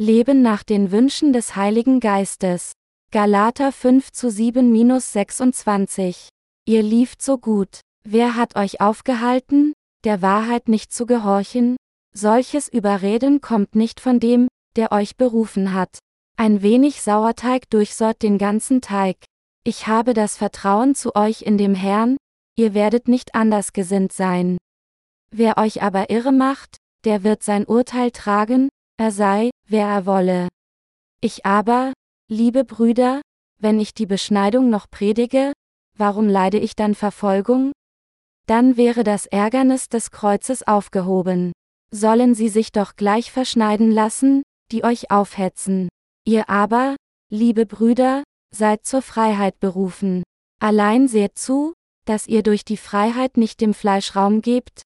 Leben nach den Wünschen des Heiligen Geistes. Galater 5 zu 7-26. Ihr lieft so gut. Wer hat euch aufgehalten, der Wahrheit nicht zu gehorchen? Solches Überreden kommt nicht von dem, der euch berufen hat. Ein wenig Sauerteig durchsäuert den ganzen Teig. Ich habe das Vertrauen zu euch in dem Herrn, ihr werdet nicht anders gesinnt sein. Wer euch aber irre macht, der wird sein Urteil tragen, er sei, wer er wolle. Ich aber, liebe Brüder, wenn ich die Beschneidung noch predige, warum leide ich dann Verfolgung? Dann wäre das Ärgernis des Kreuzes aufgehoben. Sollen sie sich doch gleich verschneiden lassen, die euch aufhetzen. Ihr aber, liebe Brüder, seid zur Freiheit berufen. Allein seht zu, dass ihr durch die Freiheit nicht dem Fleisch Raum gebt,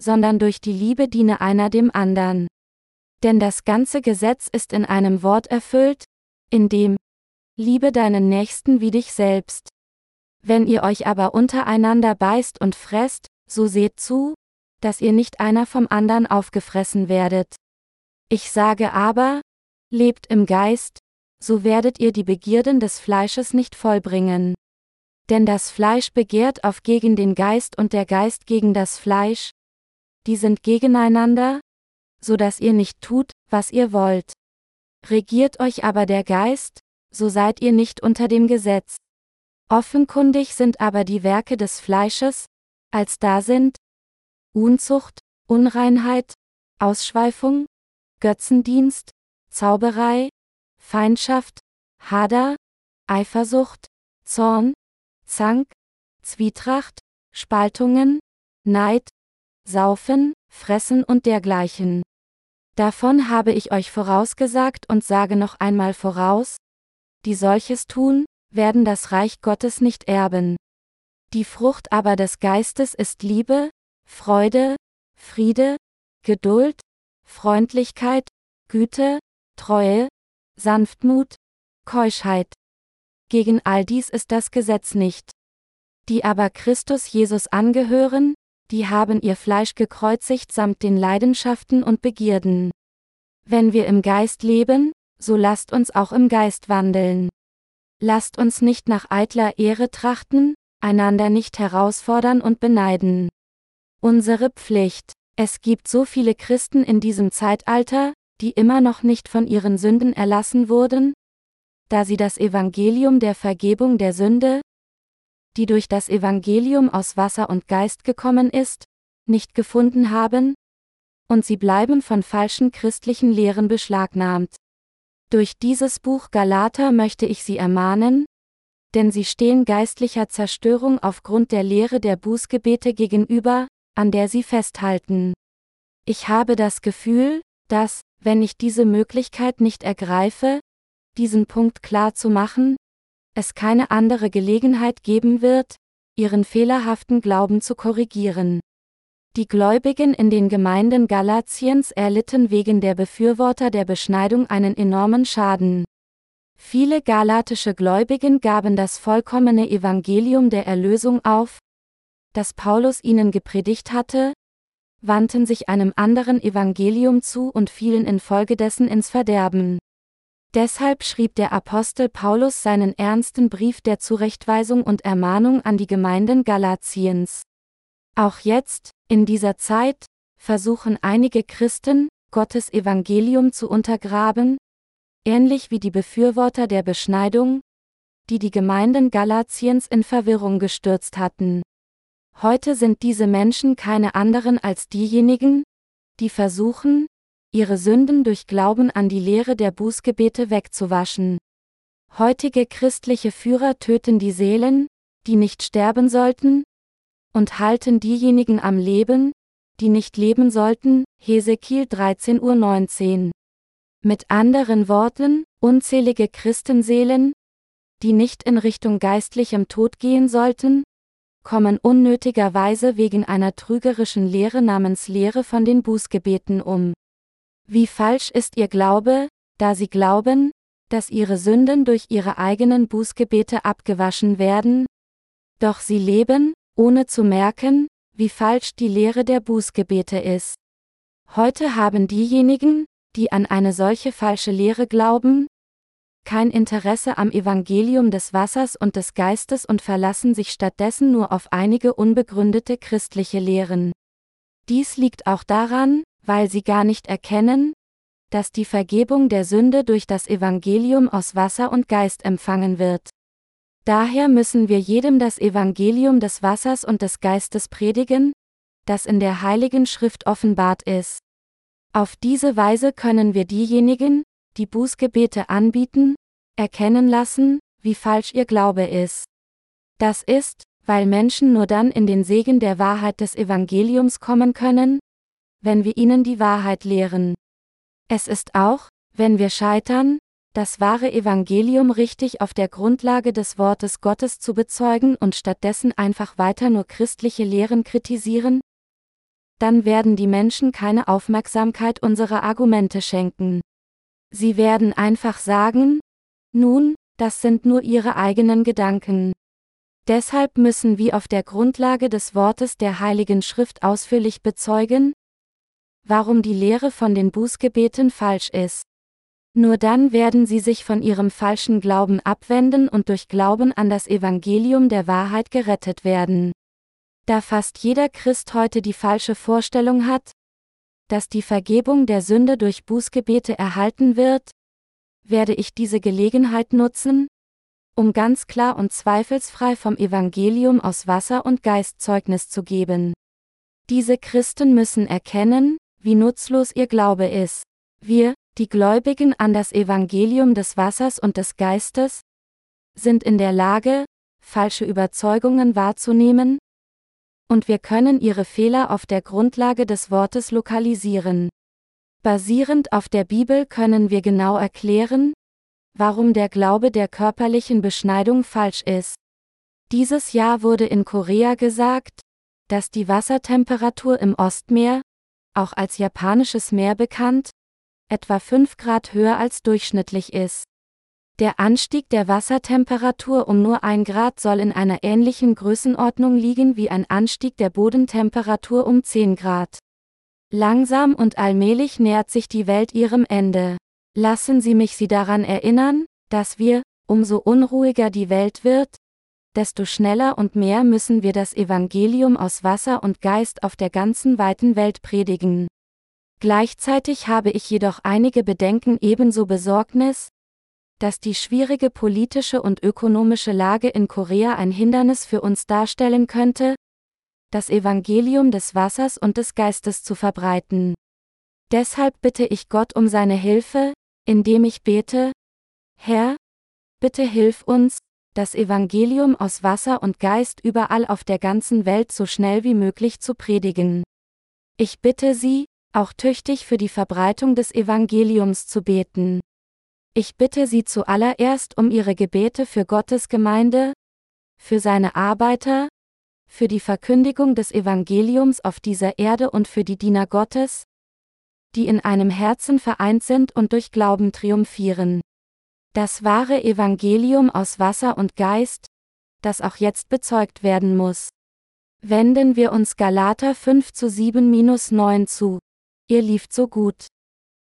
sondern durch die Liebe diene einer dem andern. Denn das ganze Gesetz ist in einem Wort erfüllt, in dem Liebe deinen Nächsten wie dich selbst. Wenn ihr euch aber untereinander beißt und fresst, so seht zu, dass ihr nicht einer vom andern aufgefressen werdet. Ich sage aber, lebt im Geist, so werdet ihr die Begierden des Fleisches nicht vollbringen. Denn das Fleisch begehrt auf gegen den Geist und der Geist gegen das Fleisch, die sind gegeneinander, so dass ihr nicht tut, was ihr wollt. Regiert euch aber der Geist, so seid ihr nicht unter dem Gesetz. Offenkundig sind aber die Werke des Fleisches, als da sind Unzucht, Unreinheit, Ausschweifung, Götzendienst, Zauberei, Feindschaft, Hader, Eifersucht, Zorn, Zank, Zwietracht, Spaltungen, Neid, Saufen, Fressen und dergleichen. Davon habe ich euch vorausgesagt und sage noch einmal voraus, die solches tun, werden das Reich Gottes nicht erben. Die Frucht aber des Geistes ist Liebe, Freude, Friede, Geduld, Freundlichkeit, Güte, Treue, Sanftmut, Keuschheit. Gegen all dies ist das Gesetz nicht. Die aber Christus Jesus angehören, die haben ihr Fleisch gekreuzigt samt den Leidenschaften und Begierden. Wenn wir im Geist leben, so lasst uns auch im Geist wandeln. Lasst uns nicht nach eitler Ehre trachten, einander nicht herausfordern und beneiden. Unsere Pflicht. Es gibt so viele Christen in diesem Zeitalter, die immer noch nicht von ihren Sünden erlassen wurden, da sie das Evangelium der Vergebung der Sünde, die durch das Evangelium aus Wasser und Geist gekommen ist, nicht gefunden haben? Und sie bleiben von falschen christlichen Lehren beschlagnahmt. Durch dieses Buch Galater möchte ich Sie ermahnen, denn sie stehen geistlicher Zerstörung aufgrund der Lehre der Bußgebete gegenüber, an der sie festhalten. Ich habe das Gefühl, dass, wenn ich diese Möglichkeit nicht ergreife, diesen Punkt klar zu machen, es keine andere Gelegenheit geben wird, ihren fehlerhaften Glauben zu korrigieren. Die Gläubigen in den Gemeinden Galatiens erlitten wegen der Befürworter der Beschneidung einen enormen Schaden. Viele galatische Gläubigen gaben das vollkommene Evangelium der Erlösung auf, das Paulus ihnen gepredigt hatte, wandten sich einem anderen Evangelium zu und fielen infolgedessen ins Verderben. Deshalb schrieb der Apostel Paulus seinen ernsten Brief der Zurechtweisung und Ermahnung an die Gemeinden Galatiens. Auch jetzt, in dieser Zeit, versuchen einige Christen, Gottes Evangelium zu untergraben, ähnlich wie die Befürworter der Beschneidung, die die Gemeinden Galatiens in Verwirrung gestürzt hatten. Heute sind diese Menschen keine anderen als diejenigen, die versuchen, ihre Sünden durch Glauben an die Lehre der Bußgebete wegzuwaschen. Heutige christliche Führer töten die Seelen, die nicht sterben sollten, und halten diejenigen am Leben, die nicht leben sollten, Hesekiel 13.19 Uhr. Mit anderen Worten, unzählige Christenseelen, die nicht in Richtung geistlichem Tod gehen sollten, kommen unnötigerweise wegen einer trügerischen Lehre namens Lehre von den Bußgebeten um. Wie falsch ist ihr Glaube, da sie glauben, dass ihre Sünden durch ihre eigenen Bußgebete abgewaschen werden? Doch sie leben, ohne zu merken, wie falsch die Lehre der Bußgebete ist. Heute haben diejenigen, die an eine solche falsche Lehre glauben? Kein Interesse am Evangelium des Wassers und des Geistes und verlassen sich stattdessen nur auf einige unbegründete christliche Lehren. Dies liegt auch daran, weil sie gar nicht erkennen, dass die Vergebung der Sünde durch das Evangelium aus Wasser und Geist empfangen wird. Daher müssen wir jedem das Evangelium des Wassers und des Geistes predigen, das in der Heiligen Schrift offenbart ist. Auf diese Weise können wir diejenigen, die Bußgebete anbieten, erkennen lassen, wie falsch ihr Glaube ist. Das ist, weil Menschen nur dann in den Segen der Wahrheit des Evangeliums kommen können, wenn wir ihnen die Wahrheit lehren. Es ist auch, wenn wir scheitern, das wahre Evangelium richtig auf der Grundlage des Wortes Gottes zu bezeugen und stattdessen einfach weiter nur christliche Lehren kritisieren, dann werden die Menschen keine Aufmerksamkeit unserer Argumente schenken. Sie werden einfach sagen, nun, das sind nur ihre eigenen Gedanken. Deshalb müssen wir auf der Grundlage des Wortes der Heiligen Schrift ausführlich bezeugen, warum die Lehre von den Bußgebeten falsch ist. Nur dann werden sie sich von ihrem falschen Glauben abwenden und durch Glauben an das Evangelium der Wahrheit gerettet werden. Da fast jeder Christ heute die falsche Vorstellung hat, dass die Vergebung der Sünde durch Bußgebete erhalten wird, werde ich diese Gelegenheit nutzen, um ganz klar und zweifelsfrei vom Evangelium aus Wasser und Geist Zeugnis zu geben. Diese Christen müssen erkennen, wie nutzlos ihr Glaube ist. Wir, die Gläubigen an das Evangelium des Wassers und des Geistes, sind in der Lage, falsche Überzeugungen wahrzunehmen, und wir können ihre Fehler auf der Grundlage des Wortes lokalisieren. Basierend auf der Bibel können wir genau erklären, warum der Glaube der körperlichen Beschneidung falsch ist. Dieses Jahr wurde in Korea gesagt, dass die Wassertemperatur im Ostmeer, auch als japanisches Meer bekannt, etwa 5 Grad höher als durchschnittlich ist. Der Anstieg der Wassertemperatur um nur ein Grad soll in einer ähnlichen Größenordnung liegen wie ein Anstieg der Bodentemperatur um 10 Grad. Langsam und allmählich nähert sich die Welt ihrem Ende. Lassen Sie mich Sie daran erinnern, dass wir, umso unruhiger die Welt wird, desto schneller und mehr müssen wir das Evangelium aus Wasser und Geist auf der ganzen weiten Welt predigen. Gleichzeitig habe ich jedoch einige Bedenken ebenso Besorgnis, dass die schwierige politische und ökonomische Lage in Korea ein Hindernis für uns darstellen könnte, das Evangelium des Wassers und des Geistes zu verbreiten. Deshalb bitte ich Gott um seine Hilfe, indem ich bete, Herr, bitte hilf uns, das Evangelium aus Wasser und Geist überall auf der ganzen Welt so schnell wie möglich zu predigen. Ich bitte Sie, auch tüchtig für die Verbreitung des Evangeliums zu beten. Ich bitte Sie zuallererst um Ihre Gebete für Gottes Gemeinde, für seine Arbeiter, für die Verkündigung des Evangeliums auf dieser Erde und für die Diener Gottes, die in einem Herzen vereint sind und durch Glauben triumphieren. Das wahre Evangelium aus Wasser und Geist, das auch jetzt bezeugt werden muss. Wenden wir uns Galater 5 zu 7-9 zu. Ihr lieft so gut.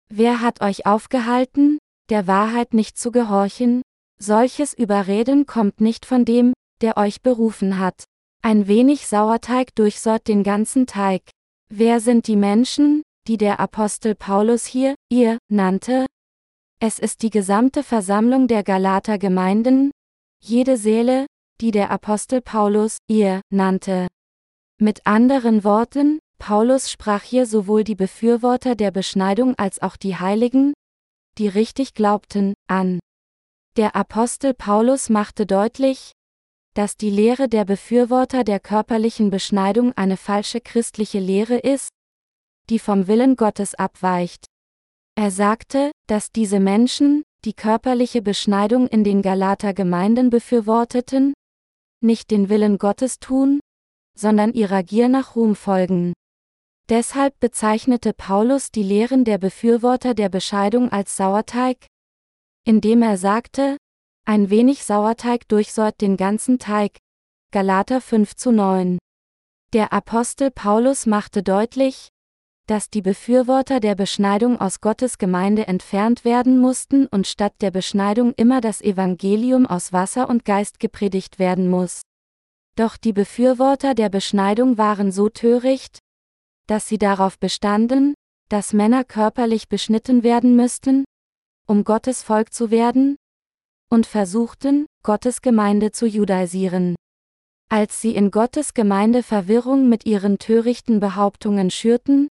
Wer hat euch aufgehalten, der Wahrheit nicht zu gehorchen, solches Überreden kommt nicht von dem, der euch berufen hat. Ein wenig Sauerteig durchsäuert den ganzen Teig. Wer sind die Menschen, die der Apostel Paulus hier, ihr, nannte? Es ist die gesamte Versammlung der Galater Gemeinden, jede Seele, die der Apostel Paulus, ihr, nannte. Mit anderen Worten, Paulus sprach hier sowohl die Befürworter der Beschneidung als auch die Heiligen, die richtig glaubten, an. Der Apostel Paulus machte deutlich, dass die Lehre der Befürworter der körperlichen Beschneidung eine falsche christliche Lehre ist, die vom Willen Gottes abweicht. Er sagte, dass diese Menschen, die körperliche Beschneidung in den Galater Gemeinden befürworteten, nicht den Willen Gottes tun, sondern ihrer Gier nach Ruhm folgen. Deshalb bezeichnete Paulus die Lehren der Befürworter der Bescheidung als Sauerteig, indem er sagte, ein wenig Sauerteig durchsäuert den ganzen Teig. Galater 5 zu 9. Der Apostel Paulus machte deutlich, dass die Befürworter der Beschneidung aus Gottes Gemeinde entfernt werden mussten und statt der Beschneidung immer das Evangelium aus Wasser und Geist gepredigt werden muss. Doch die Befürworter der Beschneidung waren so töricht, dass sie darauf bestanden, dass Männer körperlich beschnitten werden müssten, um Gottes Volk zu werden, und versuchten, Gottes Gemeinde zu judaisieren. Als sie in Gottes Gemeinde Verwirrung mit ihren törichten Behauptungen schürten,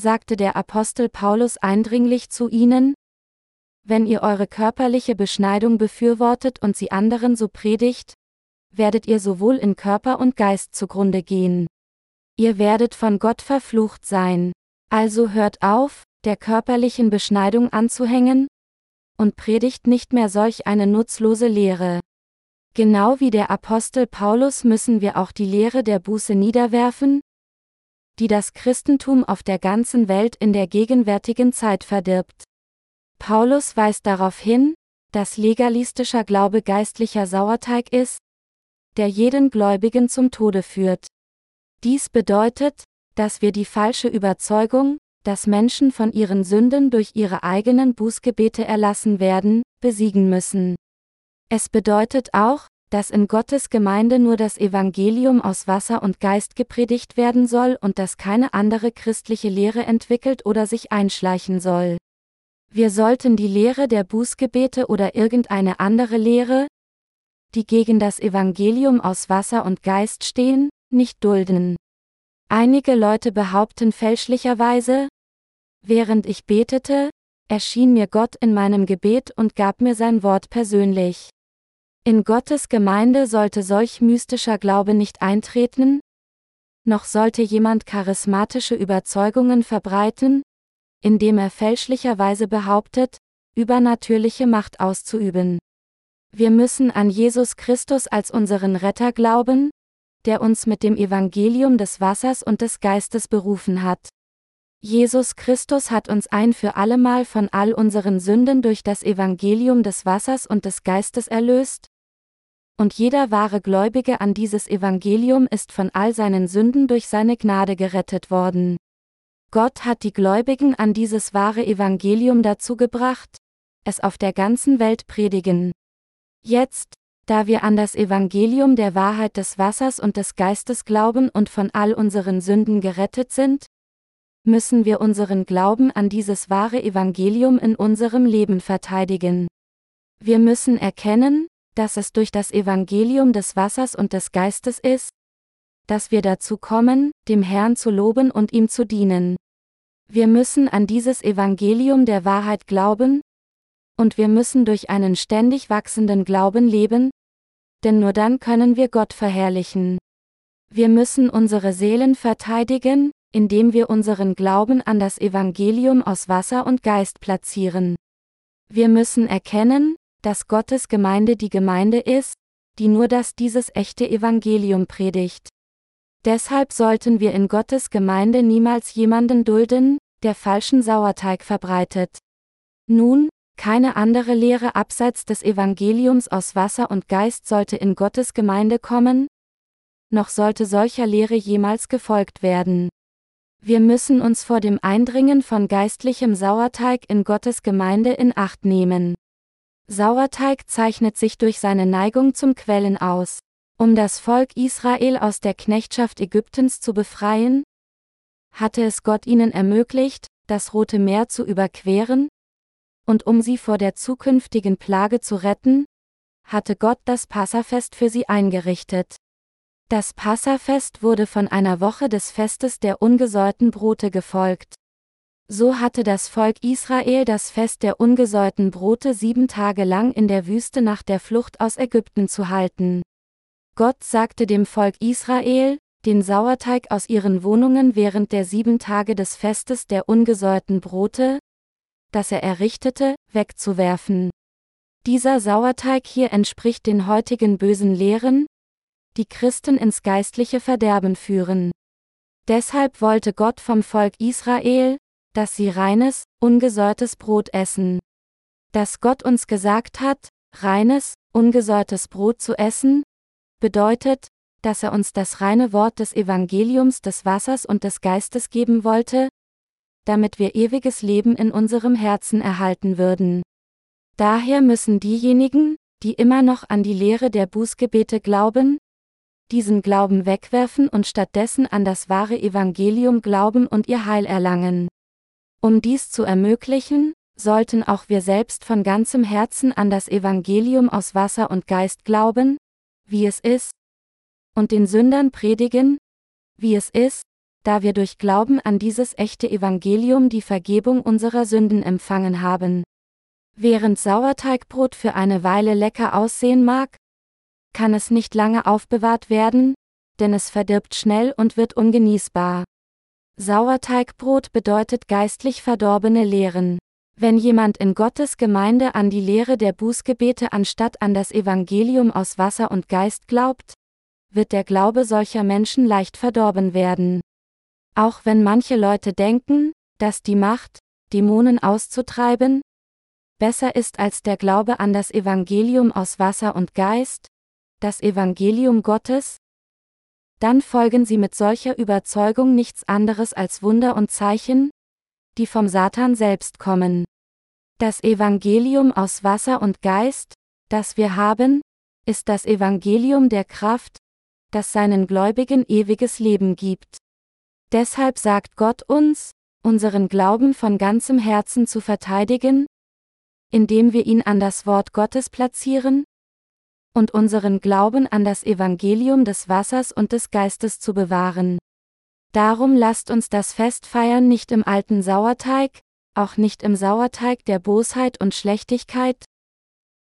sagte der Apostel Paulus eindringlich zu ihnen, wenn ihr eure körperliche Beschneidung befürwortet und sie anderen so predigt, werdet ihr sowohl in Körper und Geist zugrunde gehen. Ihr werdet von Gott verflucht sein. Also hört auf, der körperlichen Beschneidung anzuhängen, und predigt nicht mehr solch eine nutzlose Lehre. Genau wie der Apostel Paulus müssen wir auch die Lehre der Buße niederwerfen, die das Christentum auf der ganzen Welt in der gegenwärtigen Zeit verdirbt. Paulus weist darauf hin, dass legalistischer Glaube geistlicher Sauerteig ist, der jeden Gläubigen zum Tode führt. Dies bedeutet, dass wir die falsche Überzeugung, dass Menschen von ihren Sünden durch ihre eigenen Bußgebete erlassen werden, besiegen müssen. Es bedeutet auch, dass in Gottes Gemeinde nur das Evangelium aus Wasser und Geist gepredigt werden soll und dass keine andere christliche Lehre entwickelt oder sich einschleichen soll. Wir sollten die Lehre der Bußgebete oder irgendeine andere Lehre, die gegen das Evangelium aus Wasser und Geist stehen, nicht dulden. Einige Leute behaupten fälschlicherweise, während ich betete, erschien mir Gott in meinem Gebet und gab mir sein Wort persönlich. In Gottes Gemeinde sollte solch mystischer Glaube nicht eintreten, noch sollte jemand charismatische Überzeugungen verbreiten, indem er fälschlicherweise behauptet, übernatürliche Macht auszuüben. Wir müssen an Jesus Christus als unseren Retter glauben, der uns mit dem Evangelium des Wassers und des Geistes berufen hat. Jesus Christus hat uns ein für allemal von all unseren Sünden durch das Evangelium des Wassers und des Geistes erlöst, und jeder wahre Gläubige an dieses Evangelium ist von all seinen Sünden durch seine Gnade gerettet worden. Gott hat die Gläubigen an dieses wahre Evangelium dazu gebracht, es auf der ganzen Welt predigen. Jetzt, da wir an das Evangelium der Wahrheit des Wassers und des Geistes glauben und von all unseren Sünden gerettet sind, müssen wir unseren Glauben an dieses wahre Evangelium in unserem Leben verteidigen. Wir müssen erkennen, dass es durch das Evangelium des Wassers und des Geistes ist, dass wir dazu kommen, dem Herrn zu loben und ihm zu dienen. Wir müssen an dieses Evangelium der Wahrheit glauben, und wir müssen durch einen ständig wachsenden Glauben leben, denn nur dann können wir Gott verherrlichen. Wir müssen unsere Seelen verteidigen, indem wir unseren Glauben an das Evangelium aus Wasser und Geist platzieren. Wir müssen erkennen, dass Gottes Gemeinde die Gemeinde ist, die nur das dieses echte Evangelium predigt. Deshalb sollten wir in Gottes Gemeinde niemals jemanden dulden, der falschen Sauerteig verbreitet. Nun, keine andere Lehre abseits des Evangeliums aus Wasser und Geist sollte in Gottes Gemeinde kommen, noch sollte solcher Lehre jemals gefolgt werden. Wir müssen uns vor dem Eindringen von geistlichem Sauerteig in Gottes Gemeinde in Acht nehmen. Sauerteig zeichnet sich durch seine Neigung zum Quellen aus. Um das Volk Israel aus der Knechtschaft Ägyptens zu befreien, hatte es Gott ihnen ermöglicht, das Rote Meer zu überqueren, und um sie vor der zukünftigen Plage zu retten, hatte Gott das Passafest für sie eingerichtet. Das Passafest wurde von einer Woche des Festes der ungesäuerten Brote gefolgt. So hatte das Volk Israel das Fest der ungesäuerten Brote sieben Tage lang in der Wüste nach der Flucht aus Ägypten zu halten. Gott sagte dem Volk Israel, den Sauerteig aus ihren Wohnungen während der sieben Tage des Festes der ungesäuerten Brote, das er errichtete, wegzuwerfen. Dieser Sauerteig hier entspricht den heutigen bösen Lehren, die Christen ins geistliche Verderben führen. Deshalb wollte Gott vom Volk Israel, dass sie reines, ungesäuertes Brot essen. Dass Gott uns gesagt hat, reines, ungesäuertes Brot zu essen, bedeutet, dass er uns das reine Wort des Evangeliums des Wassers und des Geistes geben wollte, damit wir ewiges Leben in unserem Herzen erhalten würden. Daher müssen diejenigen, die immer noch an die Lehre der Bußgebete glauben, diesen Glauben wegwerfen und stattdessen an das wahre Evangelium glauben und ihr Heil erlangen. Um dies zu ermöglichen, sollten auch wir selbst von ganzem Herzen an das Evangelium aus Wasser und Geist glauben, wie es ist, und den Sündern predigen, wie es ist, da wir durch Glauben an dieses echte Evangelium die Vergebung unserer Sünden empfangen haben. Während Sauerteigbrot für eine Weile lecker aussehen mag, kann es nicht lange aufbewahrt werden, denn es verdirbt schnell und wird ungenießbar. Sauerteigbrot bedeutet geistlich verdorbene Lehren. Wenn jemand in Gottes Gemeinde an die Lehre der Bußgebete anstatt an das Evangelium aus Wasser und Geist glaubt, wird der Glaube solcher Menschen leicht verdorben werden. Auch wenn manche Leute denken, dass die Macht, Dämonen auszutreiben, besser ist als der Glaube an das Evangelium aus Wasser und Geist, das Evangelium Gottes, dann folgen sie mit solcher Überzeugung nichts anderes als Wunder und Zeichen, die vom Satan selbst kommen. Das Evangelium aus Wasser und Geist, das wir haben, ist das Evangelium der Kraft, das seinen Gläubigen ewiges Leben gibt. Deshalb sagt Gott uns, unseren Glauben von ganzem Herzen zu verteidigen, indem wir ihn an das Wort Gottes platzieren, und unseren Glauben an das Evangelium des Wassers und des Geistes zu bewahren. Darum lasst uns das Fest feiern nicht im alten Sauerteig, auch nicht im Sauerteig der Bosheit und Schlechtigkeit,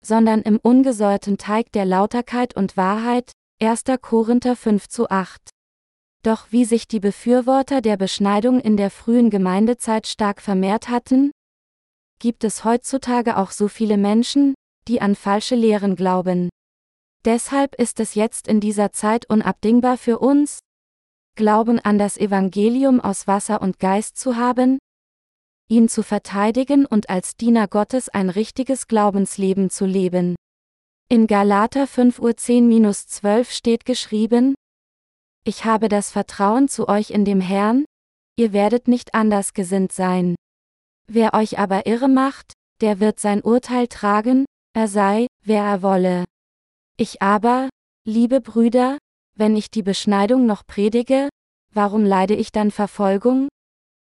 sondern im ungesäuerten Teig der Lauterkeit und Wahrheit, 1. Korinther 5 zu 8. Doch wie sich die Befürworter der Beschneidung in der frühen Gemeindezeit stark vermehrt hatten, gibt es heutzutage auch so viele Menschen, die an falsche Lehren glauben. Deshalb ist es jetzt in dieser Zeit unabdingbar für uns, Glauben an das Evangelium aus Wasser und Geist zu haben, ihn zu verteidigen und als Diener Gottes ein richtiges Glaubensleben zu leben. In Galater 5 Uhr 10-12 steht geschrieben, Ich habe das Vertrauen zu euch in dem Herrn, ihr werdet nicht anders gesinnt sein. Wer euch aber irre macht, der wird sein Urteil tragen, er sei, wer er wolle. Ich aber, liebe Brüder, wenn ich die Beschneidung noch predige, warum leide ich dann Verfolgung?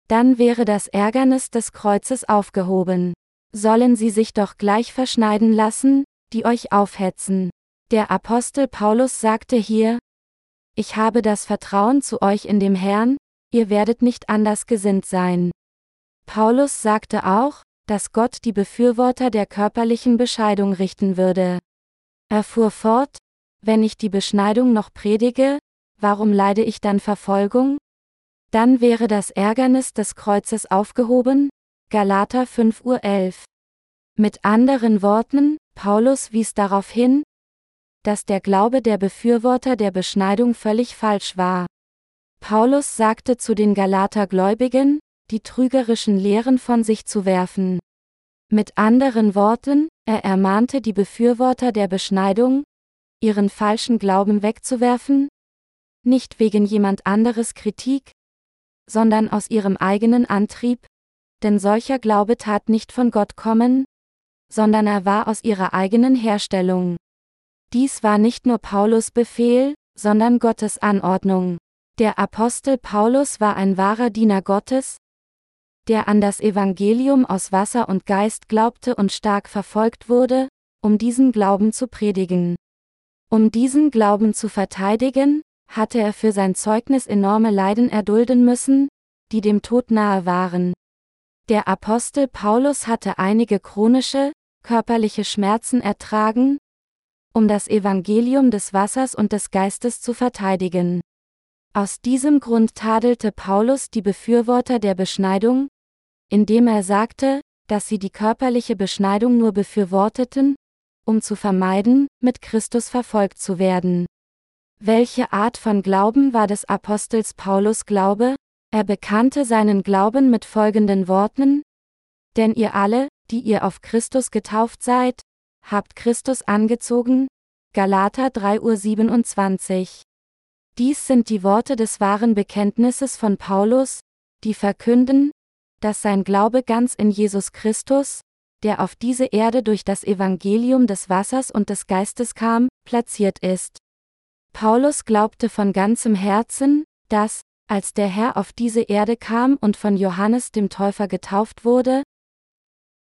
Dann wäre das Ärgernis des Kreuzes aufgehoben. Sollen sie sich doch gleich verschneiden lassen, die euch aufhetzen. Der Apostel Paulus sagte hier, Ich habe das Vertrauen zu euch in dem Herrn, ihr werdet nicht anders gesinnt sein. Paulus sagte auch, dass Gott die Befürworter der körperlichen Bescheidung richten würde. Er fuhr fort, wenn ich die Beschneidung noch predige, warum leide ich dann Verfolgung? Dann wäre das Ärgernis des Kreuzes aufgehoben, Galater 5 Uhr 11. Mit anderen Worten, Paulus wies darauf hin, dass der Glaube der Befürworter der Beschneidung völlig falsch war. Paulus sagte zu den Galater Gläubigen, die trügerischen Lehren von sich zu werfen. Mit anderen Worten, er ermahnte die Befürworter der Beschneidung, ihren falschen Glauben wegzuwerfen, nicht wegen jemand anderes Kritik, sondern aus ihrem eigenen Antrieb, denn solcher Glaube tat nicht von Gott kommen, sondern er war aus ihrer eigenen Herstellung. Dies war nicht nur Paulus Befehl, sondern Gottes Anordnung. Der Apostel Paulus war ein wahrer Diener Gottes, der an das Evangelium aus Wasser und Geist glaubte und stark verfolgt wurde, um diesen Glauben zu predigen. Um diesen Glauben zu verteidigen, hatte er für sein Zeugnis enorme Leiden erdulden müssen, die dem Tod nahe waren. Der Apostel Paulus hatte einige chronische, körperliche Schmerzen ertragen, um das Evangelium des Wassers und des Geistes zu verteidigen. Aus diesem Grund tadelte Paulus die Befürworter der Beschneidung, indem er sagte, dass sie die körperliche Beschneidung nur befürworteten, um zu vermeiden, mit Christus verfolgt zu werden. Welche Art von Glauben war des Apostels Paulus Glaube? Er bekannte seinen Glauben mit folgenden Worten, Denn ihr alle, die ihr auf Christus getauft seid, habt Christus angezogen. Galater 3.27 Uhr. Dies sind die Worte des wahren Bekenntnisses von Paulus, die verkünden, dass sein Glaube ganz in Jesus Christus, der auf diese Erde durch das Evangelium des Wassers und des Geistes kam, platziert ist. Paulus glaubte von ganzem Herzen, dass, als der Herr auf diese Erde kam und von Johannes dem Täufer getauft wurde,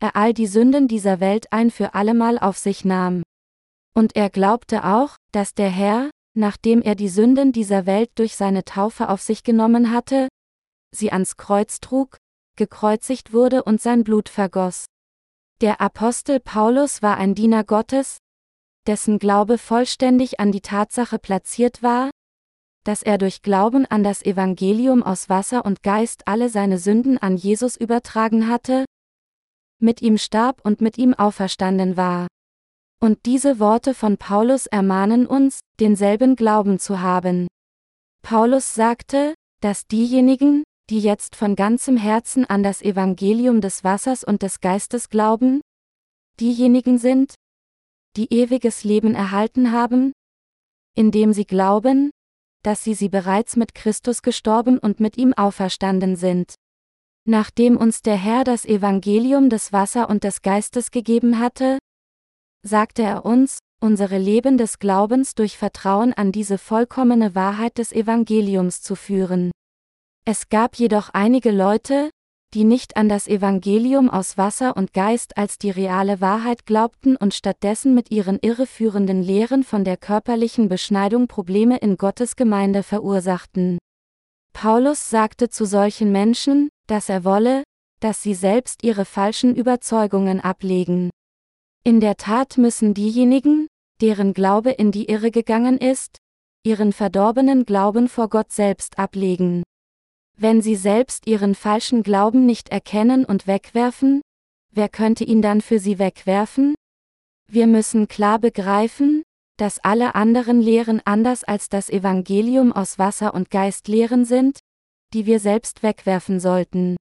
er all die Sünden dieser Welt ein für allemal auf sich nahm. Und er glaubte auch, dass der Herr, nachdem er die Sünden dieser Welt durch seine Taufe auf sich genommen hatte, sie ans Kreuz trug, gekreuzigt wurde und sein Blut vergoss. Der Apostel Paulus war ein Diener Gottes, dessen Glaube vollständig an die Tatsache platziert war, dass er durch Glauben an das Evangelium aus Wasser und Geist alle seine Sünden an Jesus übertragen hatte, mit ihm starb und mit ihm auferstanden war. Und diese Worte von Paulus ermahnen uns, denselben Glauben zu haben. Paulus sagte, dass diejenigen, die jetzt von ganzem Herzen an das Evangelium des Wassers und des Geistes glauben, diejenigen sind, die ewiges Leben erhalten haben, indem sie glauben, dass sie sie bereits mit Christus gestorben und mit ihm auferstanden sind. Nachdem uns der Herr das Evangelium des Wasser und des Geistes gegeben hatte, sagte er uns, unsere Leben des Glaubens durch Vertrauen an diese vollkommene Wahrheit des Evangeliums zu führen. Es gab jedoch einige Leute, die nicht an das Evangelium aus Wasser und Geist als die reale Wahrheit glaubten und stattdessen mit ihren irreführenden Lehren von der körperlichen Beschneidung Probleme in Gottes Gemeinde verursachten. Paulus sagte zu solchen Menschen, dass er wolle, dass sie selbst ihre falschen Überzeugungen ablegen. In der Tat müssen diejenigen, deren Glaube in die Irre gegangen ist, ihren verdorbenen Glauben vor Gott selbst ablegen. Wenn sie selbst ihren falschen Glauben nicht erkennen und wegwerfen, wer könnte ihn dann für sie wegwerfen? Wir müssen klar begreifen, dass alle anderen Lehren anders als das Evangelium aus Wasser und Geist Lehren sind, die wir selbst wegwerfen sollten.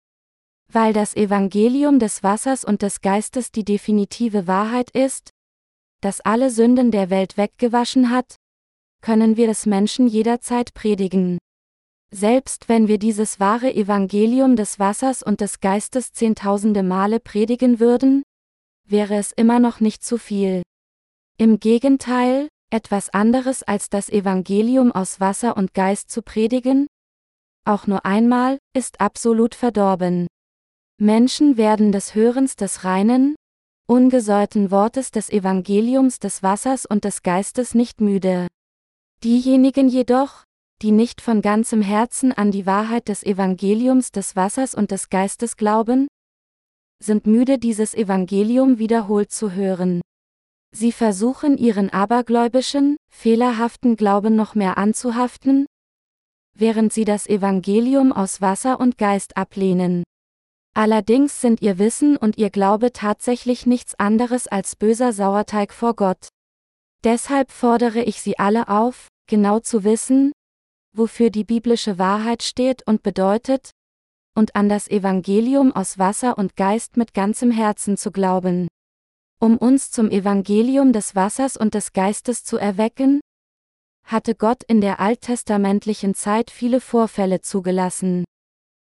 Weil das Evangelium des Wassers und des Geistes die definitive Wahrheit ist, das alle Sünden der Welt weggewaschen hat, können wir es Menschen jederzeit predigen. Selbst wenn wir dieses wahre Evangelium des Wassers und des Geistes zehntausende Male predigen würden, wäre es immer noch nicht zu viel. Im Gegenteil, etwas anderes als das Evangelium aus Wasser und Geist zu predigen, auch nur einmal, ist absolut verdorben. Menschen werden des Hörens des reinen, ungesäuerten Wortes des Evangeliums des Wassers und des Geistes nicht müde. Diejenigen jedoch, die nicht von ganzem Herzen an die Wahrheit des Evangeliums des Wassers und des Geistes glauben, sind müde dieses Evangelium wiederholt zu hören. Sie versuchen ihren abergläubischen, fehlerhaften Glauben noch mehr anzuhaften, während sie das Evangelium aus Wasser und Geist ablehnen. Allerdings sind ihr Wissen und ihr Glaube tatsächlich nichts anderes als böser Sauerteig vor Gott. Deshalb fordere ich Sie alle auf, genau zu wissen, wofür die biblische Wahrheit steht und bedeutet, und an das Evangelium aus Wasser und Geist mit ganzem Herzen zu glauben. Um uns zum Evangelium des Wassers und des Geistes zu erwecken, hatte Gott in der alttestamentlichen Zeit viele Vorfälle zugelassen.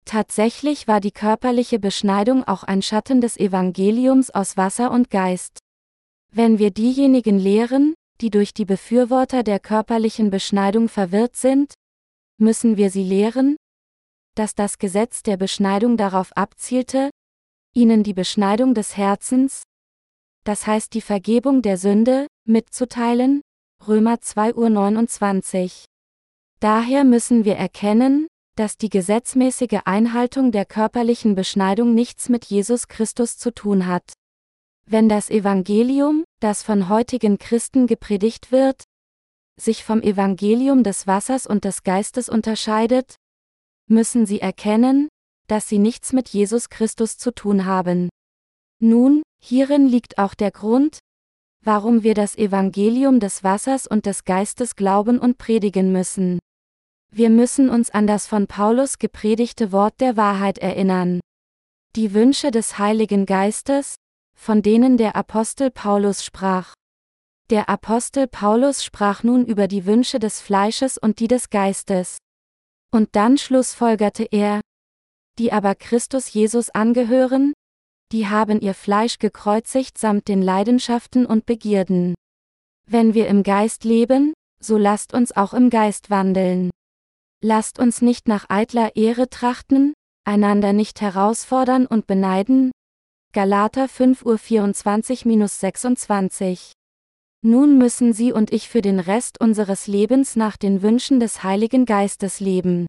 Tatsächlich war die körperliche Beschneidung auch ein Schatten des Evangeliums aus Wasser und Geist. Wenn wir diejenigen lehren, die durch die Befürworter der körperlichen Beschneidung verwirrt sind, müssen wir sie lehren, dass das Gesetz der Beschneidung darauf abzielte, ihnen die Beschneidung des Herzens, das heißt die Vergebung der Sünde, mitzuteilen, Römer 2 Uhr 29. Daher müssen wir erkennen, dass die gesetzmäßige Einhaltung der körperlichen Beschneidung nichts mit Jesus Christus zu tun hat. Wenn das Evangelium, das von heutigen Christen gepredigt wird, sich vom Evangelium des Wassers und des Geistes unterscheidet, müssen sie erkennen, dass sie nichts mit Jesus Christus zu tun haben. Nun, hierin liegt auch der Grund, warum wir das Evangelium des Wassers und des Geistes glauben und predigen müssen. Wir müssen uns an das von Paulus gepredigte Wort der Wahrheit erinnern. Die Wünsche des Heiligen Geistes, von denen der Apostel Paulus sprach. Der Apostel Paulus sprach nun über die Wünsche des Fleisches und die des Geistes. Und dann schlussfolgerte er, die aber Christus Jesus angehören, die haben ihr Fleisch gekreuzigt samt den Leidenschaften und Begierden. Wenn wir im Geist leben, so lasst uns auch im Geist wandeln. Lasst uns nicht nach eitler Ehre trachten, einander nicht herausfordern und beneiden. Galater 5 Uhr 24-26 Nun müssen Sie und ich für den Rest unseres Lebens nach den Wünschen des Heiligen Geistes leben.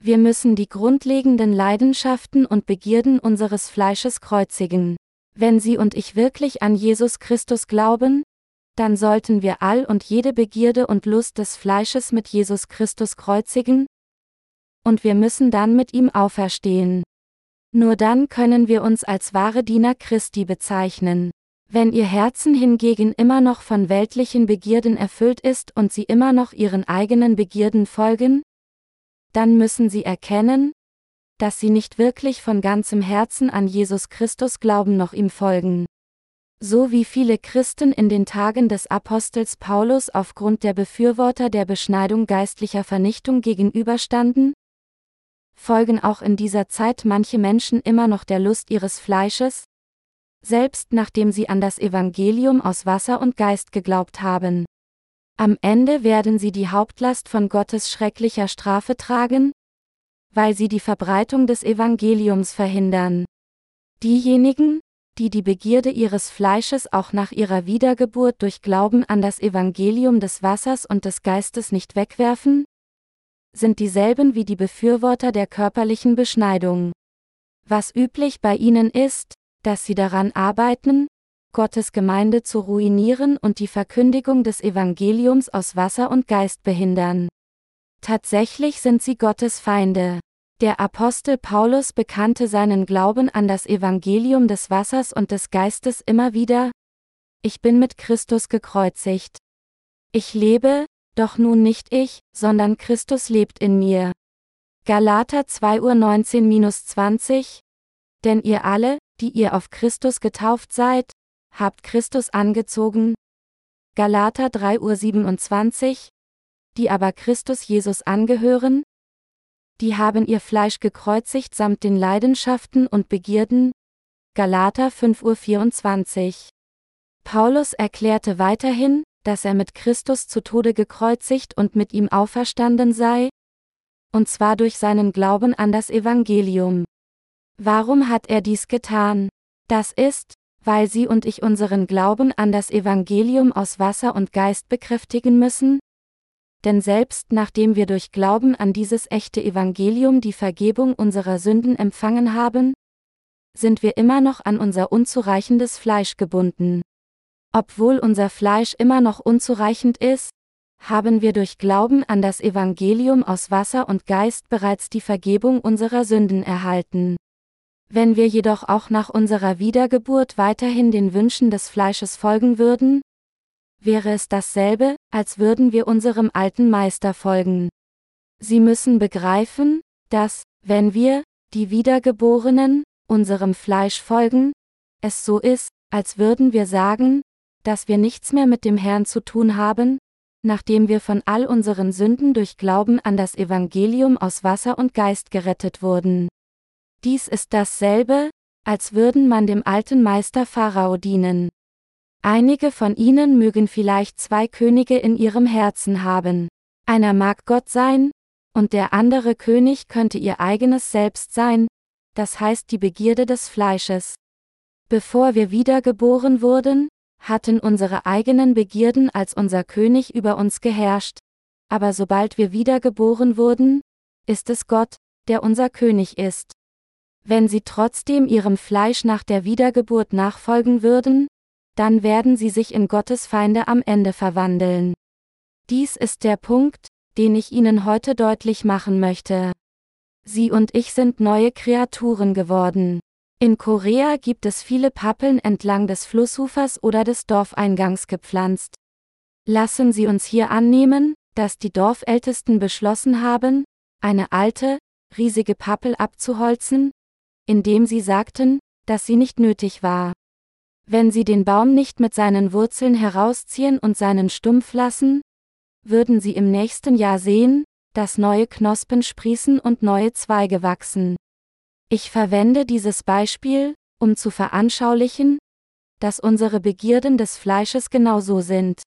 Wir müssen die grundlegenden Leidenschaften und Begierden unseres Fleisches kreuzigen. Wenn Sie und ich wirklich an Jesus Christus glauben, dann sollten wir all und jede Begierde und Lust des Fleisches mit Jesus Christus kreuzigen, und wir müssen dann mit ihm auferstehen. Nur dann können wir uns als wahre Diener Christi bezeichnen. Wenn ihr Herzen hingegen immer noch von weltlichen Begierden erfüllt ist und sie immer noch ihren eigenen Begierden folgen, dann müssen sie erkennen, dass sie nicht wirklich von ganzem Herzen an Jesus Christus glauben noch ihm folgen. So wie viele Christen in den Tagen des Apostels Paulus aufgrund der Befürworter der Beschneidung geistlicher Vernichtung gegenüberstanden, folgen auch in dieser Zeit manche Menschen immer noch der Lust ihres Fleisches, selbst nachdem sie an das Evangelium aus Wasser und Geist geglaubt haben. Am Ende werden sie die Hauptlast von Gottes schrecklicher Strafe tragen, weil sie die Verbreitung des Evangeliums verhindern. Diejenigen, die die Begierde ihres Fleisches auch nach ihrer Wiedergeburt durch Glauben an das Evangelium des Wassers und des Geistes nicht wegwerfen, sind dieselben wie die Befürworter der körperlichen Beschneidung. Was üblich bei ihnen ist, dass sie daran arbeiten, Gottes Gemeinde zu ruinieren und die Verkündigung des Evangeliums aus Wasser und Geist behindern. Tatsächlich sind sie Gottes Feinde. Der Apostel Paulus bekannte seinen Glauben an das Evangelium des Wassers und des Geistes immer wieder, ich bin mit Christus gekreuzigt. Ich lebe, doch nun nicht ich, sondern Christus lebt in mir. Galater 2 Uhr 19-20 Denn ihr alle, die ihr auf Christus getauft seid, habt Christus angezogen. Galater 3 Uhr 27, die aber Christus Jesus angehören, die haben ihr Fleisch gekreuzigt samt den Leidenschaften und Begierden. Galater 5 Uhr 24. Paulus erklärte weiterhin, dass er mit Christus zu Tode gekreuzigt und mit ihm auferstanden sei, und zwar durch seinen Glauben an das Evangelium. Warum hat er dies getan? Das ist, weil sie und ich unseren Glauben an das Evangelium aus Wasser und Geist bekräftigen müssen? Denn selbst nachdem wir durch Glauben an dieses echte Evangelium die Vergebung unserer Sünden empfangen haben, sind wir immer noch an unser unzureichendes Fleisch gebunden. Obwohl unser Fleisch immer noch unzureichend ist, haben wir durch Glauben an das Evangelium aus Wasser und Geist bereits die Vergebung unserer Sünden erhalten. Wenn wir jedoch auch nach unserer Wiedergeburt weiterhin den Wünschen des Fleisches folgen würden, wäre es dasselbe, als würden wir unserem alten Meister folgen. Sie müssen begreifen, dass, wenn wir, die Wiedergeborenen, unserem Fleisch folgen, es so ist, als würden wir sagen, dass wir nichts mehr mit dem Herrn zu tun haben, nachdem wir von all unseren Sünden durch Glauben an das Evangelium aus Wasser und Geist gerettet wurden. Dies ist dasselbe, als würden man dem alten Meister Pharao dienen. Einige von ihnen mögen vielleicht zwei Könige in ihrem Herzen haben. Einer mag Gott sein, und der andere König könnte ihr eigenes Selbst sein, das heißt die Begierde des Fleisches. Bevor wir wiedergeboren wurden, hatten unsere eigenen Begierden als unser König über uns geherrscht, aber sobald wir wiedergeboren wurden, ist es Gott, der unser König ist. Wenn sie trotzdem ihrem Fleisch nach der Wiedergeburt nachfolgen würden, dann werden sie sich in Gottes Feinde am Ende verwandeln. Dies ist der Punkt, den ich Ihnen heute deutlich machen möchte. Sie und ich sind neue Kreaturen geworden. In Korea gibt es viele Pappeln entlang des Flussufers oder des Dorfeingangs gepflanzt. Lassen Sie uns hier annehmen, dass die Dorfältesten beschlossen haben, eine alte, riesige Pappel abzuholzen, indem sie sagten, dass sie nicht nötig war. Wenn sie den Baum nicht mit seinen Wurzeln herausziehen und seinen Stumpf lassen, würden sie im nächsten Jahr sehen, dass neue Knospen sprießen und neue Zweige wachsen. Ich verwende dieses Beispiel, um zu veranschaulichen, dass unsere Begierden des Fleisches genauso sind.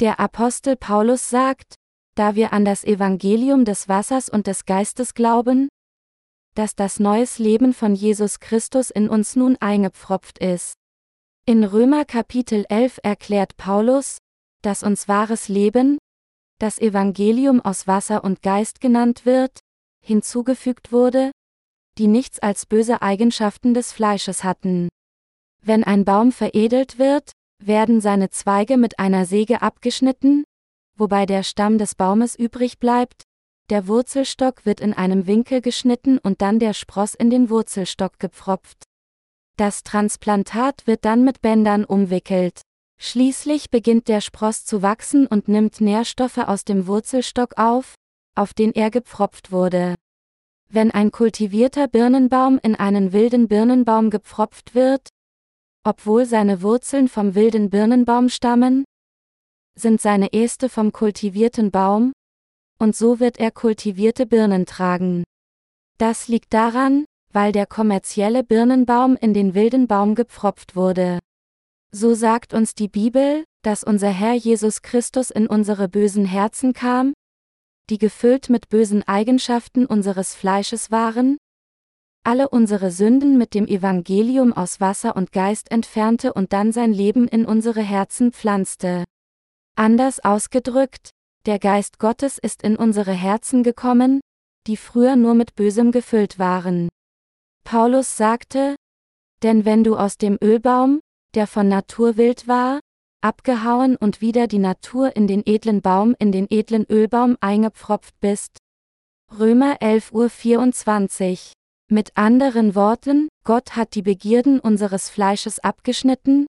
Der Apostel Paulus sagt, da wir an das Evangelium des Wassers und des Geistes glauben, dass das neues Leben von Jesus Christus in uns nun eingepfropft ist. In Römer Kapitel 11 erklärt Paulus, dass uns wahres Leben, das Evangelium aus Wasser und Geist genannt wird, hinzugefügt wurde, die nichts als böse Eigenschaften des Fleisches hatten. Wenn ein Baum veredelt wird, werden seine Zweige mit einer Säge abgeschnitten, wobei der Stamm des Baumes übrig bleibt, der Wurzelstock wird in einem Winkel geschnitten und dann der Spross in den Wurzelstock gepfropft. Das Transplantat wird dann mit Bändern umwickelt. Schließlich beginnt der Spross zu wachsen und nimmt Nährstoffe aus dem Wurzelstock auf, auf den er gepfropft wurde. Wenn ein kultivierter Birnenbaum in einen wilden Birnenbaum gepfropft wird, obwohl seine Wurzeln vom wilden Birnenbaum stammen, sind seine Äste vom kultivierten Baum, und so wird er kultivierte Birnen tragen. Das liegt daran, weil der kommerzielle Birnenbaum in den wilden Baum gepfropft wurde. So sagt uns die Bibel, dass unser Herr Jesus Christus in unsere bösen Herzen kam, die gefüllt mit bösen Eigenschaften unseres Fleisches waren, alle unsere Sünden mit dem Evangelium aus Wasser und Geist entfernte und dann sein Leben in unsere Herzen pflanzte. Anders ausgedrückt, der Geist Gottes ist in unsere Herzen gekommen, die früher nur mit Bösem gefüllt waren. Paulus sagte, denn wenn du aus dem Ölbaum, der von Natur wild war, abgehauen und wieder die Natur in den edlen Baum in den edlen Ölbaum eingepfropft bist. Römer 11 Uhr 24 mit anderen Worten, Gott hat die Begierden unseres Fleisches abgeschnitten,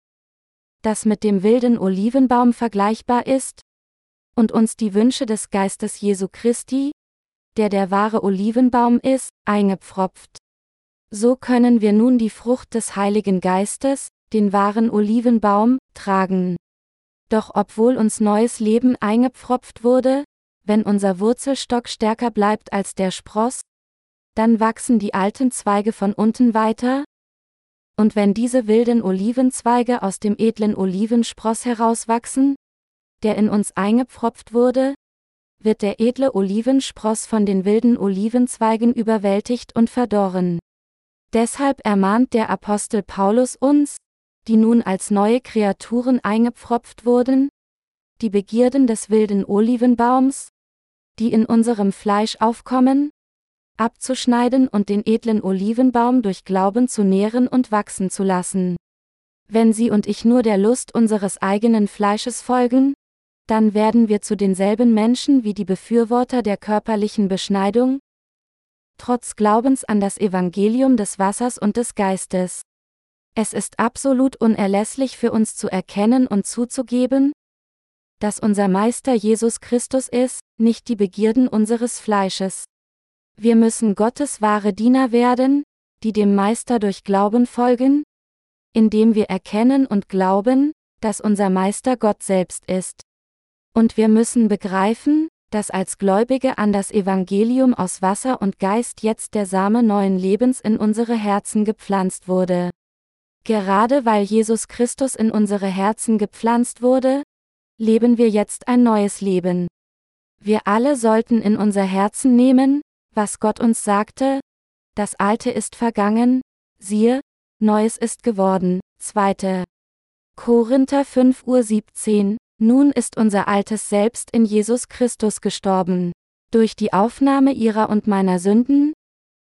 das mit dem wilden Olivenbaum vergleichbar ist, und uns die Wünsche des Geistes Jesu Christi, der der wahre Olivenbaum ist, eingepfropft. So können wir nun die Frucht des Heiligen Geistes, den wahren Olivenbaum, tragen. Doch obwohl uns neues Leben eingepfropft wurde, wenn unser Wurzelstock stärker bleibt als der Spross, dann wachsen die alten Zweige von unten weiter, und wenn diese wilden Olivenzweige aus dem edlen Olivenspross herauswachsen, der in uns eingepfropft wurde, wird der edle Olivenspross von den wilden Olivenzweigen überwältigt und verdorren. Deshalb ermahnt der Apostel Paulus uns, die nun als neue Kreaturen eingepfropft wurden, die Begierden des wilden Olivenbaums, die in unserem Fleisch aufkommen, abzuschneiden und den edlen Olivenbaum durch Glauben zu nähren und wachsen zu lassen. Wenn Sie und ich nur der Lust unseres eigenen Fleisches folgen, dann werden wir zu denselben Menschen wie die Befürworter der körperlichen Beschneidung, trotz Glaubens an das Evangelium des Wassers und des Geistes. Es ist absolut unerlässlich für uns zu erkennen und zuzugeben, dass unser Meister Jesus Christus ist, nicht die Begierden unseres Fleisches. Wir müssen Gottes wahre Diener werden, die dem Meister durch Glauben folgen, indem wir erkennen und glauben, dass unser Meister Gott selbst ist. Und wir müssen begreifen, dass als Gläubige an das Evangelium aus Wasser und Geist jetzt der Same neuen Lebens in unsere Herzen gepflanzt wurde. Gerade weil Jesus Christus in unsere Herzen gepflanzt wurde, leben wir jetzt ein neues Leben. Wir alle sollten in unser Herzen nehmen, was Gott uns sagte, das Alte ist vergangen, siehe, Neues ist geworden. 2. Korinther 5 Uhr 17, nun ist unser altes Selbst in Jesus Christus gestorben. Durch die Aufnahme ihrer und meiner Sünden,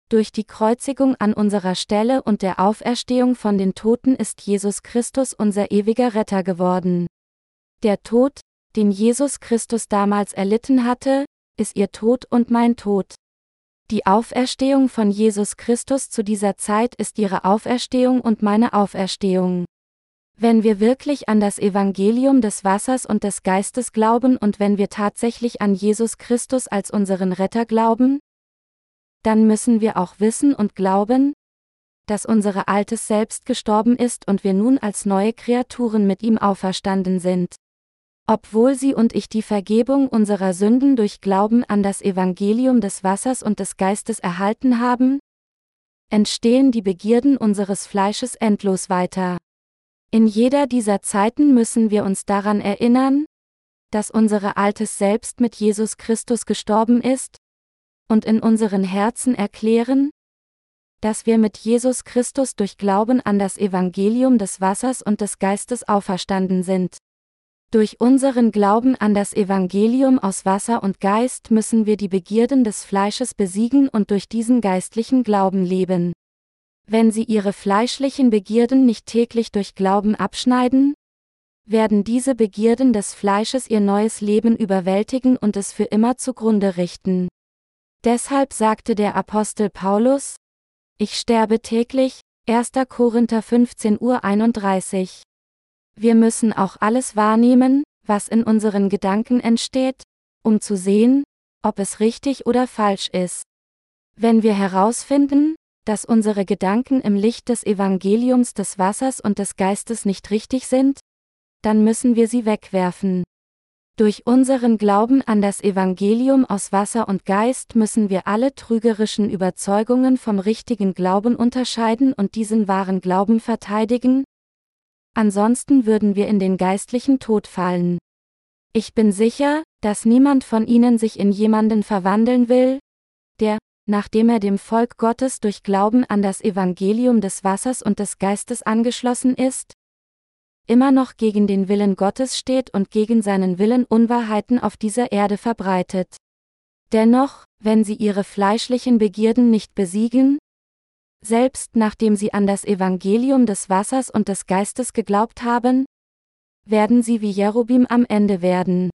durch die Kreuzigung an unserer Stelle und der Auferstehung von den Toten ist Jesus Christus unser ewiger Retter geworden. Der Tod, den Jesus Christus damals erlitten hatte, ist ihr Tod und mein Tod. Die Auferstehung von Jesus Christus zu dieser Zeit ist ihre Auferstehung und meine Auferstehung. Wenn wir wirklich an das Evangelium des Wassers und des Geistes glauben und wenn wir tatsächlich an Jesus Christus als unseren Retter glauben, dann müssen wir auch wissen und glauben, dass unser altes Selbst gestorben ist und wir nun als neue Kreaturen mit ihm auferstanden sind. Obwohl sie und ich die Vergebung unserer Sünden durch Glauben an das Evangelium des Wassers und des Geistes erhalten haben, entstehen die Begierden unseres Fleisches endlos weiter. In jeder dieser Zeiten müssen wir uns daran erinnern, dass unsere altes Selbst mit Jesus Christus gestorben ist, und in unseren Herzen erklären, dass wir mit Jesus Christus durch Glauben an das Evangelium des Wassers und des Geistes auferstanden sind. Durch unseren Glauben an das Evangelium aus Wasser und Geist müssen wir die Begierden des Fleisches besiegen und durch diesen geistlichen Glauben leben. Wenn sie ihre fleischlichen Begierden nicht täglich durch Glauben abschneiden, werden diese Begierden des Fleisches ihr neues Leben überwältigen und es für immer zugrunde richten. Deshalb sagte der Apostel Paulus, Ich sterbe täglich, 1. Korinther 15 Uhr 31. Wir müssen auch alles wahrnehmen, was in unseren Gedanken entsteht, um zu sehen, ob es richtig oder falsch ist. Wenn wir herausfinden, dass unsere Gedanken im Licht des Evangeliums des Wassers und des Geistes nicht richtig sind, dann müssen wir sie wegwerfen. Durch unseren Glauben an das Evangelium aus Wasser und Geist müssen wir alle trügerischen Überzeugungen vom richtigen Glauben unterscheiden und diesen wahren Glauben verteidigen, ansonsten würden wir in den geistlichen Tod fallen. Ich bin sicher, dass niemand von ihnen sich in jemanden verwandeln will, der, nachdem er dem Volk Gottes durch Glauben an das Evangelium des Wassers und des Geistes angeschlossen ist, immer noch gegen den Willen Gottes steht und gegen seinen Willen Unwahrheiten auf dieser Erde verbreitet. Dennoch, wenn sie ihre fleischlichen Begierden nicht besiegen, selbst nachdem sie an das Evangelium des Wassers und des Geistes geglaubt haben, werden sie wie Jerobim am Ende werden.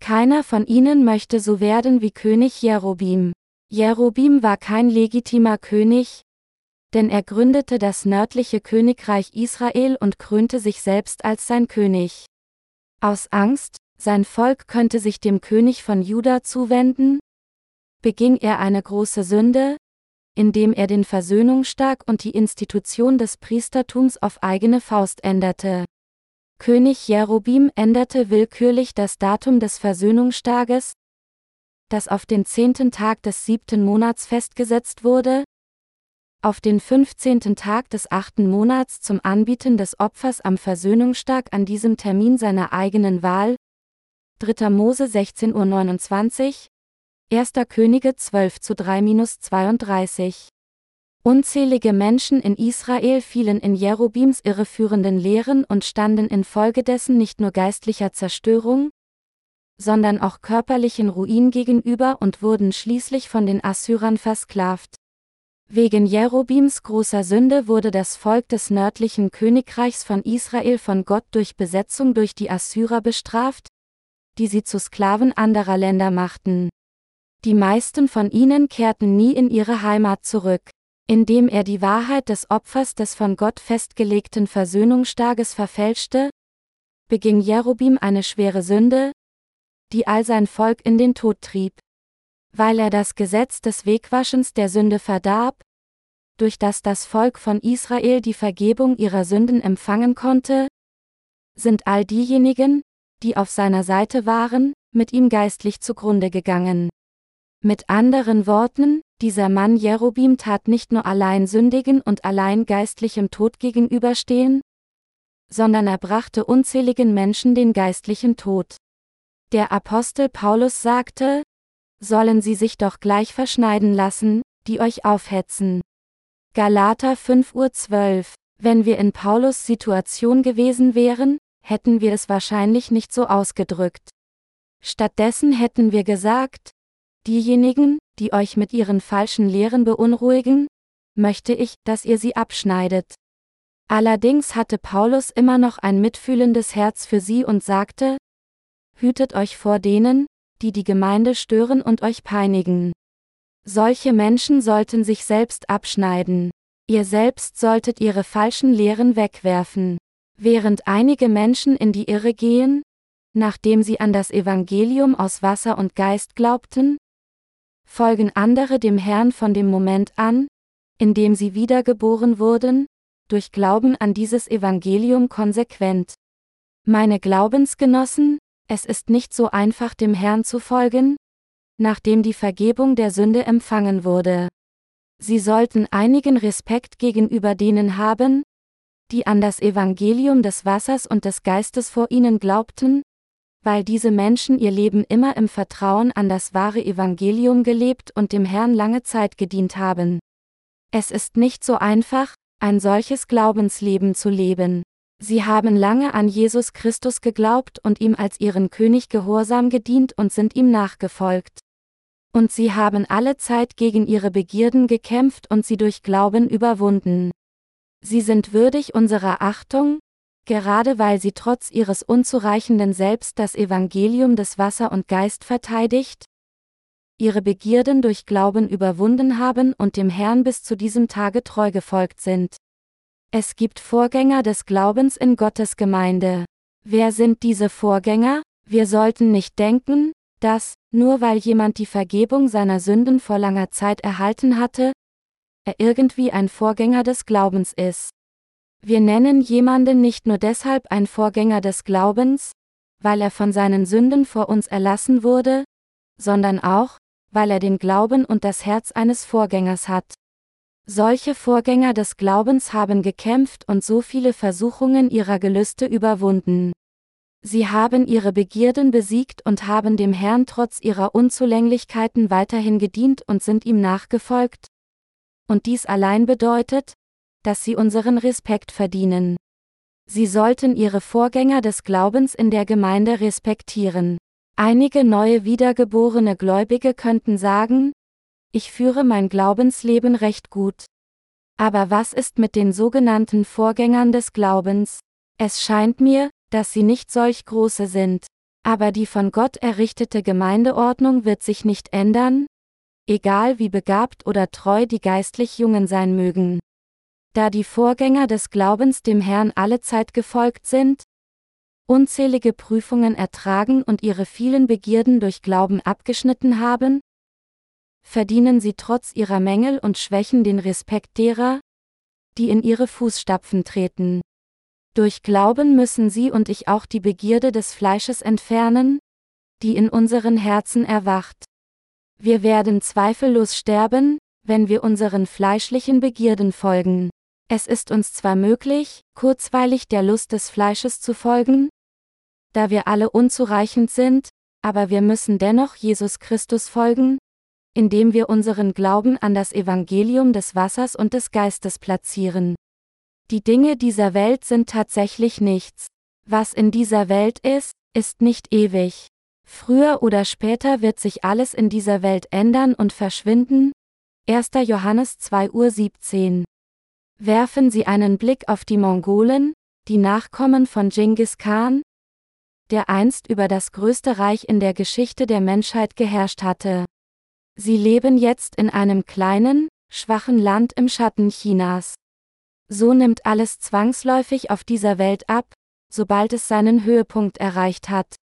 Keiner von ihnen möchte so werden wie König Jerobim. Jerobim war kein legitimer König, denn er gründete das nördliche Königreich Israel und krönte sich selbst als sein König. Aus Angst, sein Volk könnte sich dem König von Juda zuwenden, beging er eine große Sünde, indem er den Versöhnungstag und die Institution des Priestertums auf eigene Faust änderte. König Jerobim änderte willkürlich das Datum des Versöhnungstages, das auf den zehnten Tag des siebten Monats festgesetzt wurde, auf den 15. Tag des achten Monats zum Anbieten des Opfers am Versöhnungstag an diesem Termin seiner eigenen Wahl. 3. Mose 16.29 Uhr, 1. Könige 12 zu 3-32. Unzählige Menschen in Israel fielen in Jerobims irreführenden Lehren und standen infolgedessen nicht nur geistlicher Zerstörung, sondern auch körperlichen Ruin gegenüber und wurden schließlich von den Assyrern versklavt. Wegen Jerobims großer Sünde wurde das Volk des nördlichen Königreichs von Israel von Gott durch Besetzung durch die Assyrer bestraft, die sie zu Sklaven anderer Länder machten. Die meisten von ihnen kehrten nie in ihre Heimat zurück. Indem er die Wahrheit des Opfers des von Gott festgelegten Versöhnungstages verfälschte, beging Jerobim eine schwere Sünde, die all sein Volk in den Tod trieb weil er das Gesetz des Wegwaschens der Sünde verdarb, durch das das Volk von Israel die Vergebung ihrer Sünden empfangen konnte, sind all diejenigen, die auf seiner Seite waren, mit ihm geistlich zugrunde gegangen. Mit anderen Worten, dieser Mann Jerobim tat nicht nur allein sündigen und allein geistlichem Tod gegenüberstehen, sondern er brachte unzähligen Menschen den geistlichen Tod. Der Apostel Paulus sagte, sollen sie sich doch gleich verschneiden lassen, die euch aufhetzen. Galater 5.12 Uhr Wenn wir in Paulus Situation gewesen wären, hätten wir es wahrscheinlich nicht so ausgedrückt. Stattdessen hätten wir gesagt, diejenigen, die euch mit ihren falschen Lehren beunruhigen, möchte ich, dass ihr sie abschneidet. Allerdings hatte Paulus immer noch ein mitfühlendes Herz für sie und sagte, Hütet euch vor denen, die die Gemeinde stören und euch peinigen. Solche Menschen sollten sich selbst abschneiden. Ihr selbst solltet ihre falschen Lehren wegwerfen. Während einige Menschen in die Irre gehen, nachdem sie an das Evangelium aus Wasser und Geist glaubten, folgen andere dem Herrn von dem Moment an, in dem sie wiedergeboren wurden, durch Glauben an dieses Evangelium konsequent. Meine Glaubensgenossen, es ist nicht so einfach dem Herrn zu folgen, nachdem die Vergebung der Sünde empfangen wurde. Sie sollten einigen Respekt gegenüber denen haben, die an das Evangelium des Wassers und des Geistes vor ihnen glaubten, weil diese Menschen ihr Leben immer im Vertrauen an das wahre Evangelium gelebt und dem Herrn lange Zeit gedient haben. Es ist nicht so einfach, ein solches Glaubensleben zu leben. Sie haben lange an Jesus Christus geglaubt und ihm als ihren König gehorsam gedient und sind ihm nachgefolgt. Und sie haben alle Zeit gegen ihre Begierden gekämpft und sie durch Glauben überwunden. Sie sind würdig unserer Achtung, gerade weil sie trotz ihres unzureichenden Selbst das Evangelium des Wasser und Geist verteidigt, ihre Begierden durch Glauben überwunden haben und dem Herrn bis zu diesem Tage treu gefolgt sind. Es gibt Vorgänger des Glaubens in Gottes Gemeinde. Wer sind diese Vorgänger? Wir sollten nicht denken, dass, nur weil jemand die Vergebung seiner Sünden vor langer Zeit erhalten hatte, er irgendwie ein Vorgänger des Glaubens ist. Wir nennen jemanden nicht nur deshalb ein Vorgänger des Glaubens, weil er von seinen Sünden vor uns erlassen wurde, sondern auch, weil er den Glauben und das Herz eines Vorgängers hat. Solche Vorgänger des Glaubens haben gekämpft und so viele Versuchungen ihrer Gelüste überwunden. Sie haben ihre Begierden besiegt und haben dem Herrn trotz ihrer Unzulänglichkeiten weiterhin gedient und sind ihm nachgefolgt. Und dies allein bedeutet, dass sie unseren Respekt verdienen. Sie sollten ihre Vorgänger des Glaubens in der Gemeinde respektieren. Einige neue wiedergeborene Gläubige könnten sagen, ich führe mein Glaubensleben recht gut. Aber was ist mit den sogenannten Vorgängern des Glaubens? Es scheint mir, dass sie nicht solch große sind. Aber die von Gott errichtete Gemeindeordnung wird sich nicht ändern, egal wie begabt oder treu die geistlich Jungen sein mögen. Da die Vorgänger des Glaubens dem Herrn alle Zeit gefolgt sind, unzählige Prüfungen ertragen und ihre vielen Begierden durch Glauben abgeschnitten haben, verdienen sie trotz ihrer Mängel und Schwächen den Respekt derer, die in ihre Fußstapfen treten. Durch Glauben müssen sie und ich auch die Begierde des Fleisches entfernen, die in unseren Herzen erwacht. Wir werden zweifellos sterben, wenn wir unseren fleischlichen Begierden folgen. Es ist uns zwar möglich, kurzweilig der Lust des Fleisches zu folgen, da wir alle unzureichend sind, aber wir müssen dennoch Jesus Christus folgen, indem wir unseren Glauben an das Evangelium des Wassers und des Geistes platzieren. Die Dinge dieser Welt sind tatsächlich nichts. Was in dieser Welt ist, ist nicht ewig. Früher oder später wird sich alles in dieser Welt ändern und verschwinden. 1. Johannes 2 Uhr 17. Werfen Sie einen Blick auf die Mongolen, die Nachkommen von Genghis Khan, der einst über das größte Reich in der Geschichte der Menschheit geherrscht hatte. Sie leben jetzt in einem kleinen, schwachen Land im Schatten Chinas. So nimmt alles zwangsläufig auf dieser Welt ab, sobald es seinen Höhepunkt erreicht hat.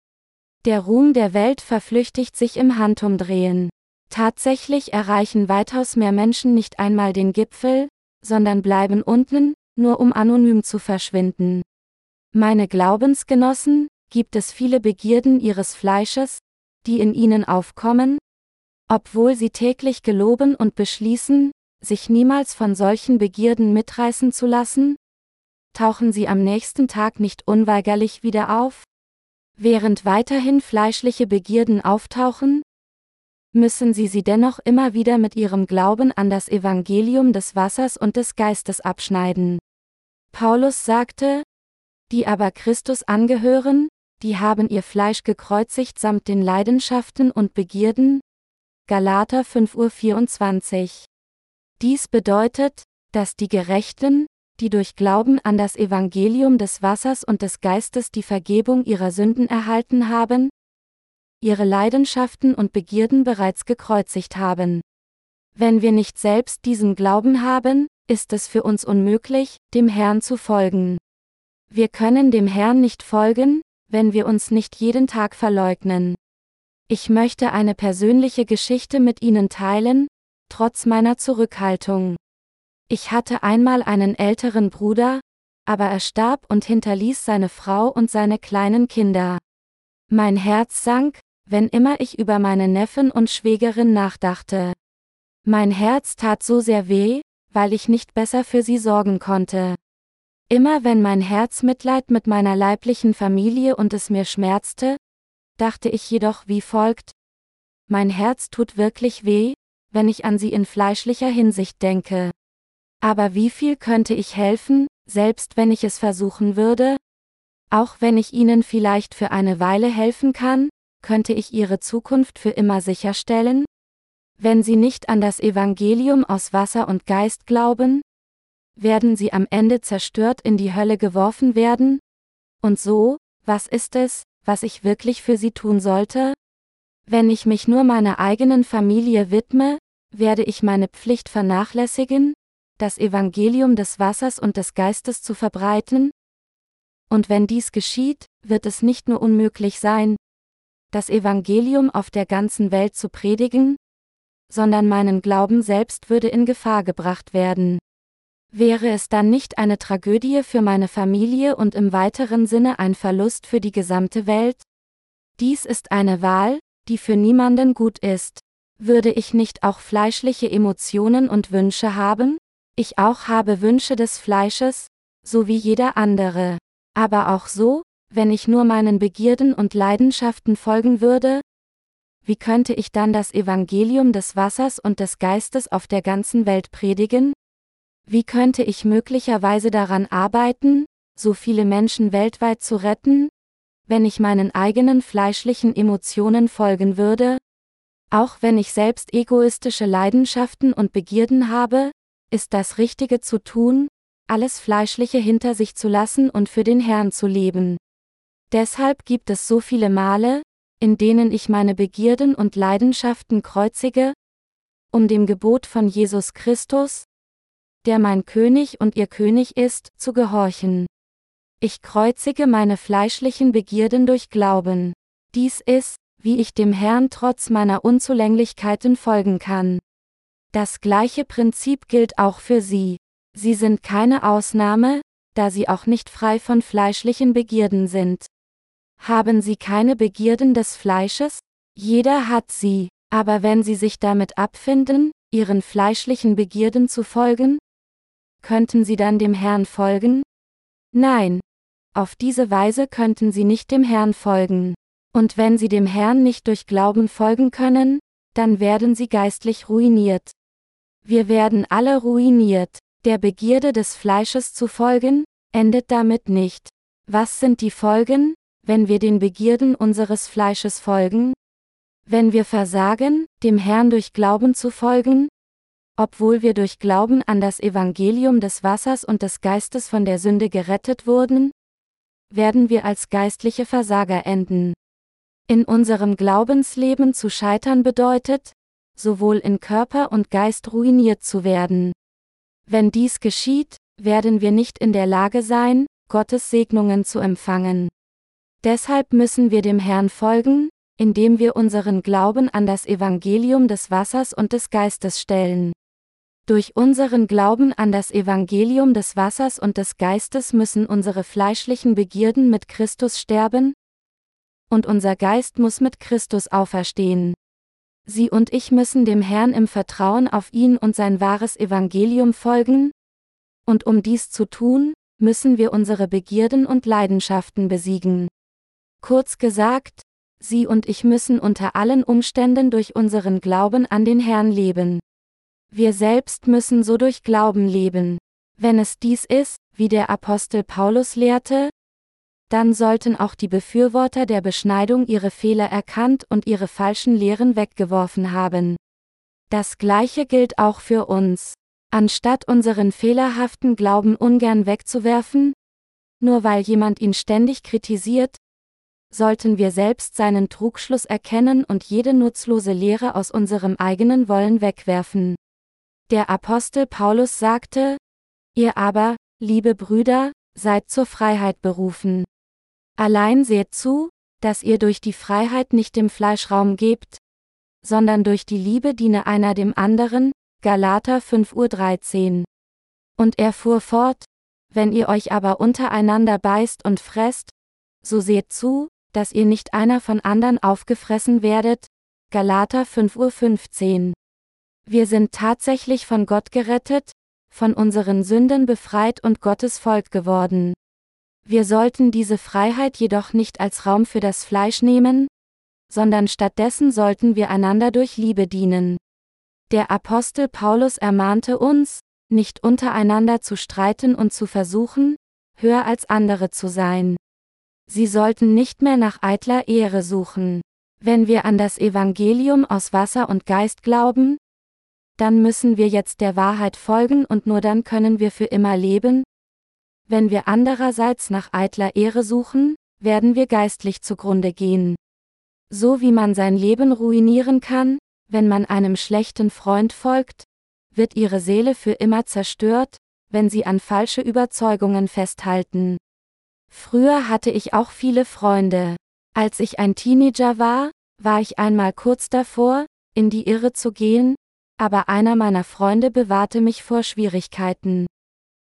Der Ruhm der Welt verflüchtigt sich im Handumdrehen. Tatsächlich erreichen weitaus mehr Menschen nicht einmal den Gipfel, sondern bleiben unten, nur um anonym zu verschwinden. Meine Glaubensgenossen, gibt es viele Begierden ihres Fleisches, die in ihnen aufkommen, obwohl sie täglich geloben und beschließen, sich niemals von solchen Begierden mitreißen zu lassen? Tauchen sie am nächsten Tag nicht unweigerlich wieder auf? Während weiterhin fleischliche Begierden auftauchen? Müssen sie sie dennoch immer wieder mit ihrem Glauben an das Evangelium des Wassers und des Geistes abschneiden. Paulus sagte, die aber Christus angehören, die haben ihr Fleisch gekreuzigt samt den Leidenschaften und Begierden, Galater 5.24 Uhr. Dies bedeutet, dass die Gerechten, die durch Glauben an das Evangelium des Wassers und des Geistes die Vergebung ihrer Sünden erhalten haben, ihre Leidenschaften und Begierden bereits gekreuzigt haben. Wenn wir nicht selbst diesen Glauben haben, ist es für uns unmöglich, dem Herrn zu folgen. Wir können dem Herrn nicht folgen, wenn wir uns nicht jeden Tag verleugnen. Ich möchte eine persönliche Geschichte mit Ihnen teilen, trotz meiner Zurückhaltung. Ich hatte einmal einen älteren Bruder, aber er starb und hinterließ seine Frau und seine kleinen Kinder. Mein Herz sank, wenn immer ich über meine Neffen und Schwägerin nachdachte. Mein Herz tat so sehr weh, weil ich nicht besser für sie sorgen konnte. Immer wenn mein Herz Mitleid mit meiner leiblichen Familie und es mir schmerzte, dachte ich jedoch wie folgt, mein Herz tut wirklich weh, wenn ich an sie in fleischlicher Hinsicht denke. Aber wie viel könnte ich helfen, selbst wenn ich es versuchen würde? Auch wenn ich ihnen vielleicht für eine Weile helfen kann, könnte ich ihre Zukunft für immer sicherstellen? Wenn sie nicht an das Evangelium aus Wasser und Geist glauben, werden sie am Ende zerstört in die Hölle geworfen werden? Und so, was ist es, was ich wirklich für sie tun sollte? Wenn ich mich nur meiner eigenen Familie widme, werde ich meine Pflicht vernachlässigen, das Evangelium des Wassers und des Geistes zu verbreiten? Und wenn dies geschieht, wird es nicht nur unmöglich sein, das Evangelium auf der ganzen Welt zu predigen, sondern meinen Glauben selbst würde in Gefahr gebracht werden. Wäre es dann nicht eine Tragödie für meine Familie und im weiteren Sinne ein Verlust für die gesamte Welt? Dies ist eine Wahl, die für niemanden gut ist. Würde ich nicht auch fleischliche Emotionen und Wünsche haben? Ich auch habe Wünsche des Fleisches, so wie jeder andere. Aber auch so, wenn ich nur meinen Begierden und Leidenschaften folgen würde? Wie könnte ich dann das Evangelium des Wassers und des Geistes auf der ganzen Welt predigen? Wie könnte ich möglicherweise daran arbeiten, so viele Menschen weltweit zu retten, wenn ich meinen eigenen fleischlichen Emotionen folgen würde? Auch wenn ich selbst egoistische Leidenschaften und Begierden habe, ist das Richtige zu tun, alles Fleischliche hinter sich zu lassen und für den Herrn zu leben. Deshalb gibt es so viele Male, in denen ich meine Begierden und Leidenschaften kreuzige, um dem Gebot von Jesus Christus, der mein König und ihr König ist, zu gehorchen. Ich kreuzige meine fleischlichen Begierden durch Glauben. Dies ist, wie ich dem Herrn trotz meiner Unzulänglichkeiten folgen kann. Das gleiche Prinzip gilt auch für Sie. Sie sind keine Ausnahme, da Sie auch nicht frei von fleischlichen Begierden sind. Haben Sie keine Begierden des Fleisches? Jeder hat sie, aber wenn Sie sich damit abfinden, Ihren fleischlichen Begierden zu folgen, könnten Sie dann dem Herrn folgen? Nein. Auf diese Weise könnten Sie nicht dem Herrn folgen. Und wenn Sie dem Herrn nicht durch Glauben folgen können, dann werden Sie geistlich ruiniert. Wir werden alle ruiniert. Der Begierde des Fleisches zu folgen, endet damit nicht. Was sind die Folgen, wenn wir den Begierden unseres Fleisches folgen? Wenn wir versagen, dem Herrn durch Glauben zu folgen, obwohl wir durch Glauben an das Evangelium des Wassers und des Geistes von der Sünde gerettet wurden? Werden wir als geistliche Versager enden. In unserem Glaubensleben zu scheitern bedeutet, sowohl in Körper und Geist ruiniert zu werden. Wenn dies geschieht, werden wir nicht in der Lage sein, Gottes Segnungen zu empfangen. Deshalb müssen wir dem Herrn folgen, indem wir unseren Glauben an das Evangelium des Wassers und des Geistes stellen. Durch unseren Glauben an das Evangelium des Wassers und des Geistes müssen unsere fleischlichen Begierden mit Christus sterben, und unser Geist muss mit Christus auferstehen. Sie und ich müssen dem Herrn im Vertrauen auf ihn und sein wahres Evangelium folgen, und um dies zu tun, müssen wir unsere Begierden und Leidenschaften besiegen. Kurz gesagt, Sie und ich müssen unter allen Umständen durch unseren Glauben an den Herrn leben. Wir selbst müssen so durch Glauben leben. Wenn es dies ist, wie der Apostel Paulus lehrte, dann sollten auch die Befürworter der Beschneidung ihre Fehler erkannt und ihre falschen Lehren weggeworfen haben. Das gleiche gilt auch für uns. Anstatt unseren fehlerhaften Glauben ungern wegzuwerfen, nur weil jemand ihn ständig kritisiert, sollten wir selbst seinen Trugschluss erkennen und jede nutzlose Lehre aus unserem eigenen Wollen wegwerfen. Der Apostel Paulus sagte, Ihr aber, liebe Brüder, seid zur Freiheit berufen. Allein seht zu, dass ihr durch die Freiheit nicht dem Fleisch Raum gebt, sondern durch die Liebe diene einer dem anderen, Galater 5.13 Uhr. Und er fuhr fort, wenn ihr euch aber untereinander beißt und fresst, so seht zu, dass ihr nicht einer von anderen aufgefressen werdet, Galater 5.15 Uhr. Wir sind tatsächlich von Gott gerettet, von unseren Sünden befreit und Gottes Volk geworden. Wir sollten diese Freiheit jedoch nicht als Raum für das Fleisch nehmen, sondern stattdessen sollten wir einander durch Liebe dienen. Der Apostel Paulus ermahnte uns, nicht untereinander zu streiten und zu versuchen, höher als andere zu sein. Sie sollten nicht mehr nach eitler Ehre suchen. Wenn wir an das Evangelium aus Wasser und Geist glauben, dann müssen wir jetzt der Wahrheit folgen und nur dann können wir für immer leben. Wenn wir andererseits nach eitler Ehre suchen, werden wir geistlich zugrunde gehen. So wie man sein Leben ruinieren kann, wenn man einem schlechten Freund folgt, wird ihre Seele für immer zerstört, wenn sie an falsche Überzeugungen festhalten. Früher hatte ich auch viele Freunde. Als ich ein Teenager war, war ich einmal kurz davor, in die Irre zu gehen, aber einer meiner Freunde bewahrte mich vor Schwierigkeiten.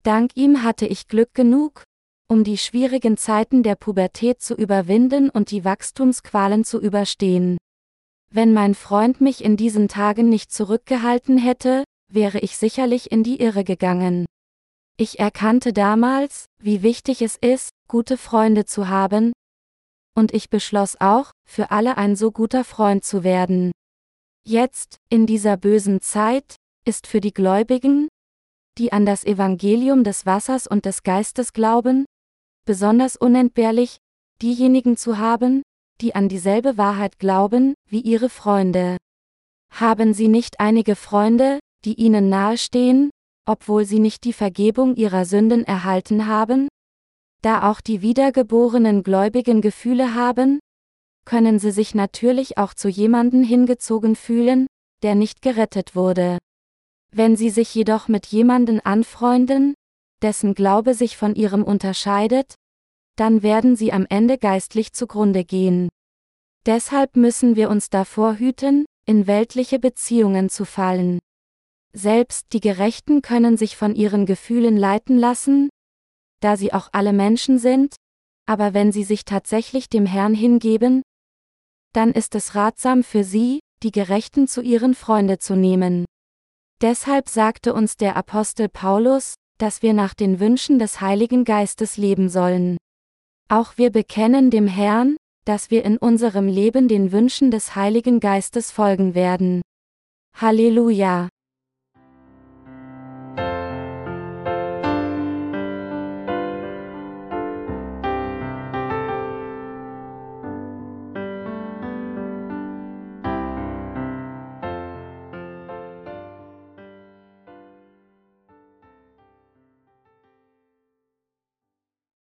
Dank ihm hatte ich Glück genug, um die schwierigen Zeiten der Pubertät zu überwinden und die Wachstumsqualen zu überstehen. Wenn mein Freund mich in diesen Tagen nicht zurückgehalten hätte, wäre ich sicherlich in die Irre gegangen. Ich erkannte damals, wie wichtig es ist, gute Freunde zu haben, und ich beschloss auch, für alle ein so guter Freund zu werden. Jetzt, in dieser bösen Zeit, ist für die Gläubigen, die an das Evangelium des Wassers und des Geistes glauben, besonders unentbehrlich, diejenigen zu haben, die an dieselbe Wahrheit glauben, wie ihre Freunde. Haben Sie nicht einige Freunde, die Ihnen nahestehen, obwohl Sie nicht die Vergebung Ihrer Sünden erhalten haben? Da auch die wiedergeborenen Gläubigen Gefühle haben, können sie sich natürlich auch zu jemanden hingezogen fühlen, der nicht gerettet wurde. Wenn sie sich jedoch mit jemanden anfreunden, dessen Glaube sich von ihrem unterscheidet, dann werden sie am Ende geistlich zugrunde gehen. Deshalb müssen wir uns davor hüten, in weltliche Beziehungen zu fallen. Selbst die Gerechten können sich von ihren Gefühlen leiten lassen, da sie auch alle Menschen sind, aber wenn sie sich tatsächlich dem Herrn hingeben, dann ist es ratsam für sie, die Gerechten zu ihren Freunde zu nehmen. Deshalb sagte uns der Apostel Paulus, dass wir nach den Wünschen des Heiligen Geistes leben sollen. Auch wir bekennen dem Herrn, dass wir in unserem Leben den Wünschen des Heiligen Geistes folgen werden. Halleluja!